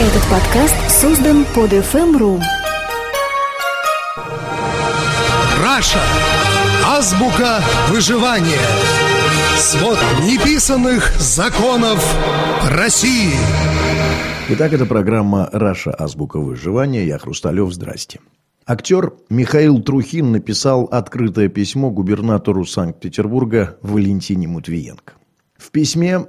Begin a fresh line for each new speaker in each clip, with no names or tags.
Этот подкаст создан PodFM.ru
Раша. Азбука выживания. Свод неписанных законов России.
Итак, это программа «Раша. Азбука выживания». Я Хрусталев. Здрасте. Актер Михаил Трухин написал открытое письмо губернатору Санкт-Петербурга Валентине Матвиенко. В письме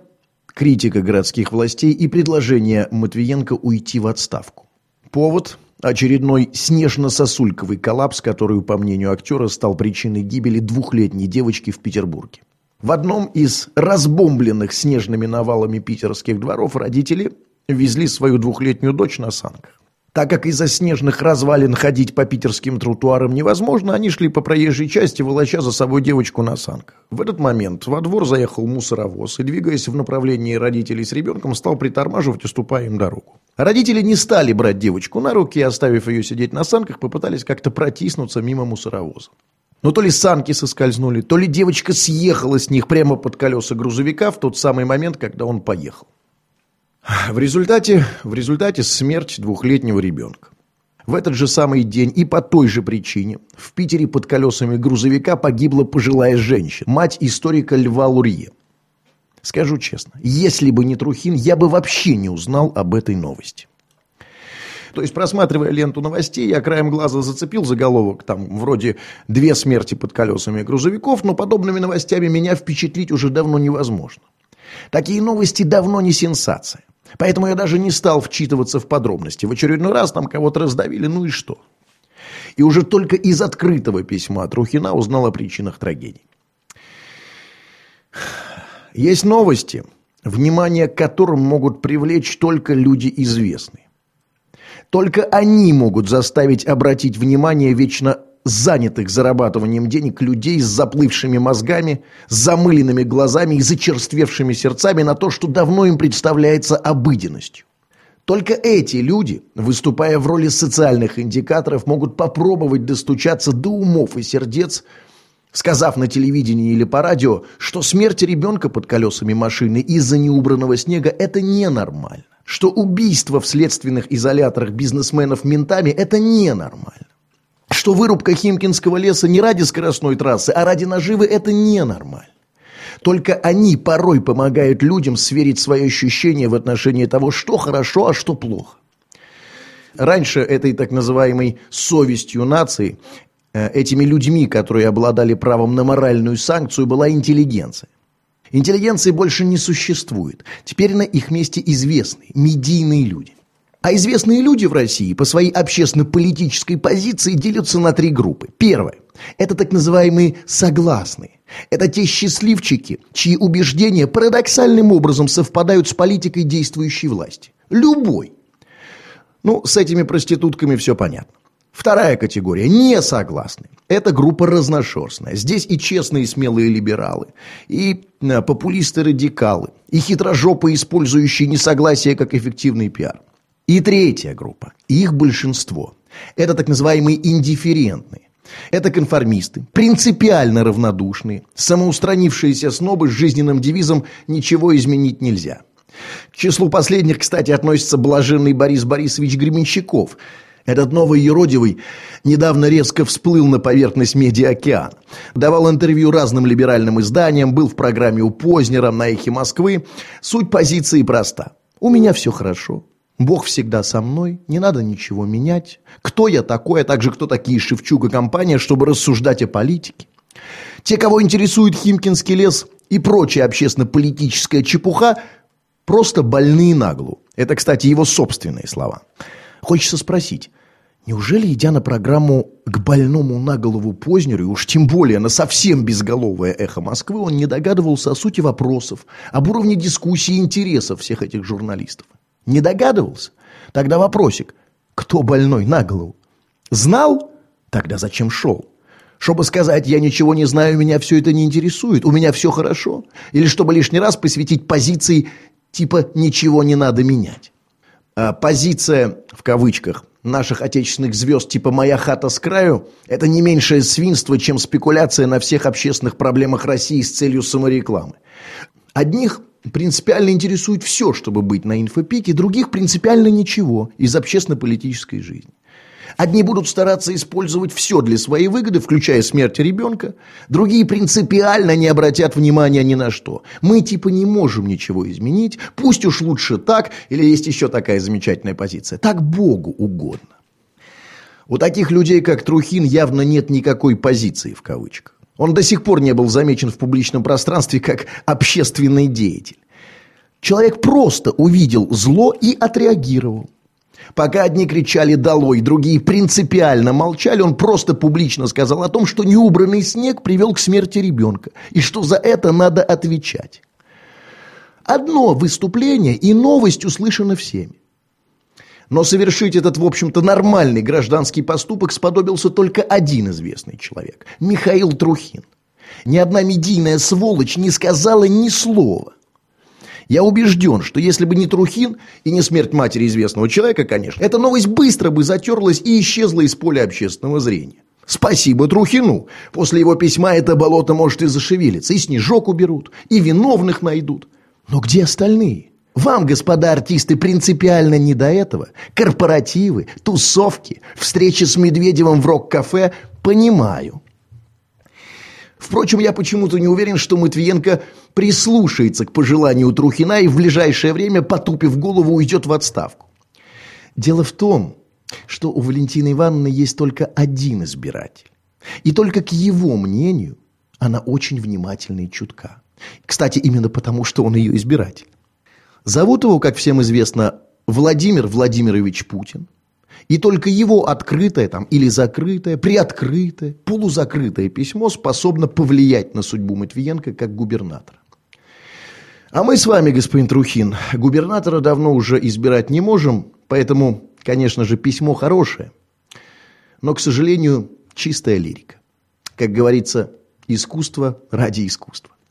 критика городских властей и предложение Матвиенко уйти в отставку. Повод – очередной снежно-сосульковый коллапс, который, по мнению актера, стал причиной гибели двухлетней девочки в Петербурге. В одном из разбомбленных снежными навалами питерских дворов родители везли свою двухлетнюю дочь на санках. Так как из-за снежных развалин ходить по питерским тротуарам невозможно, они шли по проезжей части, волоча за собой девочку на санках. В этот момент во двор заехал мусоровоз и, двигаясь в направлении родителей с ребенком, стал притормаживать, уступая им дорогу. Родители не стали брать девочку на руки и, оставив ее сидеть на санках, попытались как-то протиснуться мимо мусоровоза. Но то ли санки соскользнули, то ли девочка съехала с них прямо под колеса грузовика в тот самый момент, когда он поехал. В результате, в результате смерть двухлетнего ребенка. В этот же самый день и по той же причине в Питере под колесами грузовика погибла пожилая женщина, мать историка Льва Лурье. Скажу честно, если бы не Трухин, я бы вообще не узнал об этой новости. То есть, просматривая ленту новостей, я краем глаза зацепил заголовок, там, вроде «Две смерти под колесами грузовиков», но подобными новостями меня впечатлить уже давно невозможно. Такие новости давно не сенсация. Поэтому я даже не стал вчитываться в подробности. В очередной раз там кого-то раздавили, ну и что? И уже только из открытого письма от Рухина узнал о причинах трагедии. Есть новости, внимание к которым могут привлечь только люди известные. Только они могут заставить обратить внимание вечно занятых зарабатыванием денег людей с заплывшими мозгами, с замыленными глазами и зачерствевшими сердцами на то, что давно им представляется обыденностью. Только эти люди, выступая в роли социальных индикаторов, могут попробовать достучаться до умов и сердец, сказав на телевидении или по радио, что смерть ребенка под колесами машины из-за неубранного снега – это ненормально, что убийство в следственных изоляторах бизнесменов ментами – это ненормально что вырубка Химкинского леса не ради скоростной трассы, а ради наживы – это ненормально. Только они порой помогают людям сверить свои ощущения в отношении того, что хорошо, а что плохо. Раньше этой так называемой совестью нации, э, этими людьми, которые обладали правом на моральную санкцию, была интеллигенция. Интеллигенции больше не существует. Теперь на их месте известные, медийные люди. А известные люди в России по своей общественно-политической позиции делятся на три группы. Первое – это так называемые «согласные». Это те счастливчики, чьи убеждения парадоксальным образом совпадают с политикой действующей власти. Любой. Ну, с этими проститутками все понятно. Вторая категория – не согласны. Это группа разношерстная. Здесь и честные смелые либералы, и э, популисты-радикалы, и хитрожопы, использующие несогласие как эффективный пиар. И третья группа, их большинство, это так называемые индифферентные. Это конформисты, принципиально равнодушные, самоустранившиеся снобы с жизненным девизом «ничего изменить нельзя». К числу последних, кстати, относится блаженный Борис Борисович Гременщиков. Этот новый юродивый недавно резко всплыл на поверхность медиа-океана. Давал интервью разным либеральным изданиям, был в программе у Познера на «Эхе Москвы». Суть позиции проста. У меня все хорошо. Бог всегда со мной, не надо ничего менять. Кто я такой, а также кто такие Шевчук и компания, чтобы рассуждать о политике. Те, кого интересует Химкинский лес и прочая общественно-политическая чепуха, просто больные на. Это, кстати, его собственные слова. Хочется спросить, неужели, идя на программу к больному на голову Познеру, и уж тем более на совсем безголовое эхо Москвы, он не догадывался о сути вопросов, об уровне дискуссии и интересов всех этих журналистов? Не догадывался? Тогда вопросик. Кто больной на голову? Знал? Тогда зачем шел? Чтобы сказать, я ничего не знаю, меня все это не интересует, у меня все хорошо? Или чтобы лишний раз посвятить позиции типа «ничего не надо менять»? А позиция, в кавычках, наших отечественных звезд типа «моя хата с краю» – это не меньшее свинство, чем спекуляция на всех общественных проблемах России с целью саморекламы. Одних принципиально интересует все, чтобы быть на инфопике, других принципиально ничего из общественно-политической жизни. Одни будут стараться использовать все для своей выгоды, включая смерть ребенка. Другие принципиально не обратят внимания ни на что. Мы типа не можем ничего изменить. Пусть уж лучше так, или есть еще такая замечательная позиция. Так Богу угодно. У таких людей, как Трухин, явно нет никакой позиции в кавычках. Он до сих пор не был замечен в публичном пространстве как общественный деятель. Человек просто увидел зло и отреагировал. Пока одни кричали «долой», другие принципиально молчали, он просто публично сказал о том, что неубранный снег привел к смерти ребенка, и что за это надо отвечать. Одно выступление и новость услышана всеми. Но совершить этот, в общем-то, нормальный гражданский поступок сподобился только один известный человек – Михаил Трухин. Ни одна медийная сволочь не сказала ни слова. Я убежден, что если бы не Трухин и не смерть матери известного человека, конечно, эта новость быстро бы затерлась и исчезла из поля общественного зрения. Спасибо Трухину. После его письма это болото может и зашевелиться, и снежок уберут, и виновных найдут. Но где остальные? Вам, господа артисты, принципиально не до этого. Корпоративы, тусовки, встречи с Медведевым в рок-кафе – понимаю. Впрочем, я почему-то не уверен, что Матвиенко прислушается к пожеланию Трухина и в ближайшее время, потупив голову, уйдет в отставку. Дело в том, что у Валентины Ивановны есть только один избиратель. И только к его мнению она очень внимательна и чутка. Кстати, именно потому, что он ее избиратель. Зовут его, как всем известно, Владимир Владимирович Путин – и только его открытое там, или закрытое, приоткрытое, полузакрытое письмо способно повлиять на судьбу Матвиенко как губернатора. А мы с вами, господин Трухин, губернатора давно уже избирать не можем, поэтому, конечно же, письмо хорошее, но, к сожалению, чистая лирика. Как говорится, искусство ради искусства.